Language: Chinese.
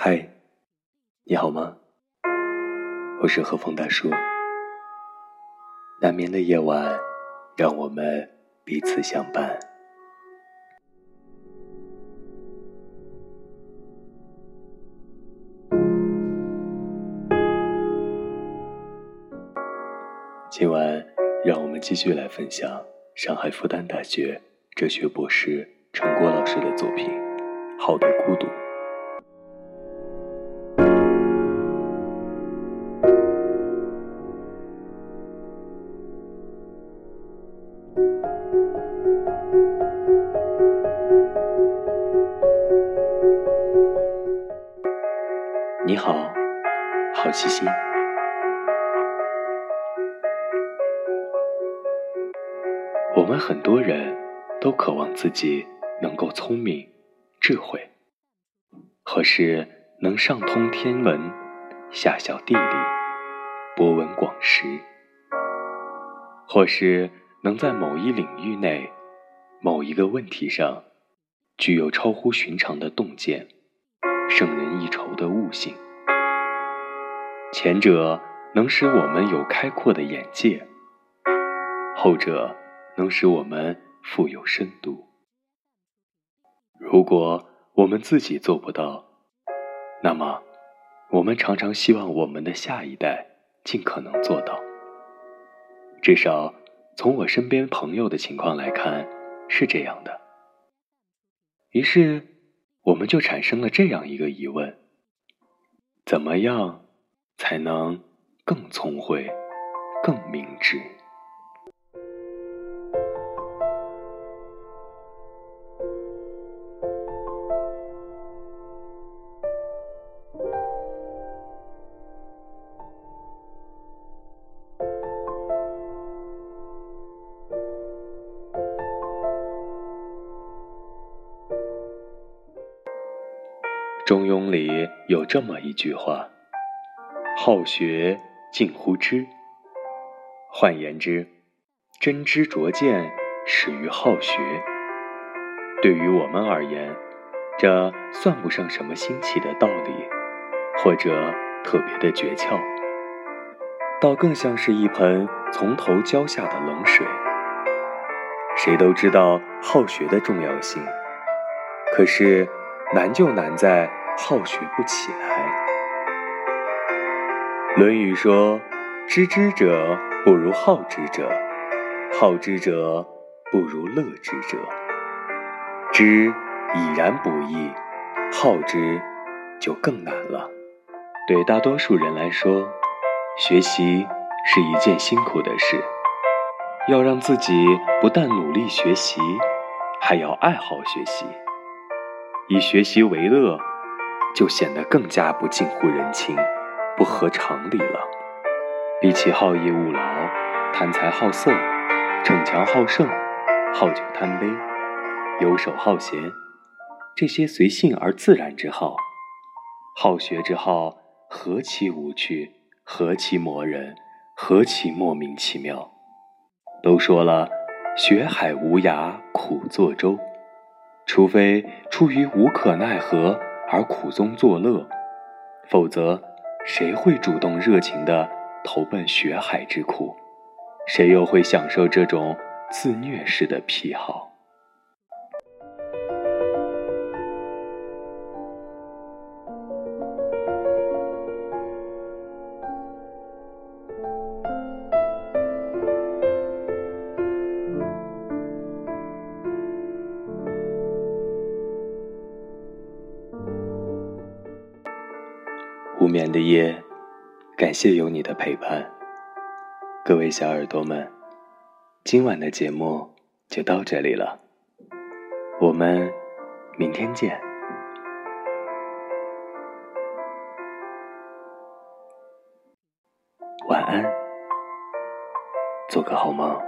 嗨，你好吗？我是何峰大叔。难眠的夜晚，让我们彼此相伴。今晚让我们继续来分享上海复旦大学哲学博士陈果老师的作品，好的孤独。好，好奇心。我们很多人都渴望自己能够聪明、智慧，或是能上通天文、下晓地理、博闻广识，或是能在某一领域内、某一个问题上具有超乎寻常的洞见。胜人一筹的悟性，前者能使我们有开阔的眼界，后者能使我们富有深度。如果我们自己做不到，那么我们常常希望我们的下一代尽可能做到。至少从我身边朋友的情况来看，是这样的。于是。我们就产生了这样一个疑问：怎么样才能更聪慧、更明智？中庸里有这么一句话：“好学近乎知。”换言之，真知灼见始于好学。对于我们而言，这算不上什么新奇的道理，或者特别的诀窍，倒更像是一盆从头浇下的冷水。谁都知道好学的重要性，可是难就难在。好学不起来，《论语》说：“知之者不如好之者，好之者不如乐之者。知已然不易，好之就更难了。”对大多数人来说，学习是一件辛苦的事，要让自己不但努力学习，还要爱好学习，以学习为乐。就显得更加不近乎人情，不合常理了。比起好逸恶劳、贪财好色、逞强好胜、好酒贪杯、游手好闲，这些随性而自然之好，好学之好何其无趣，何其磨人，何其莫名其妙。都说了，学海无涯苦作舟，除非出于无可奈何。而苦中作乐，否则谁会主动热情地投奔学海之苦？谁又会享受这种自虐式的癖好？无眠的夜，感谢有你的陪伴。各位小耳朵们，今晚的节目就到这里了，我们明天见，晚安，做个好梦。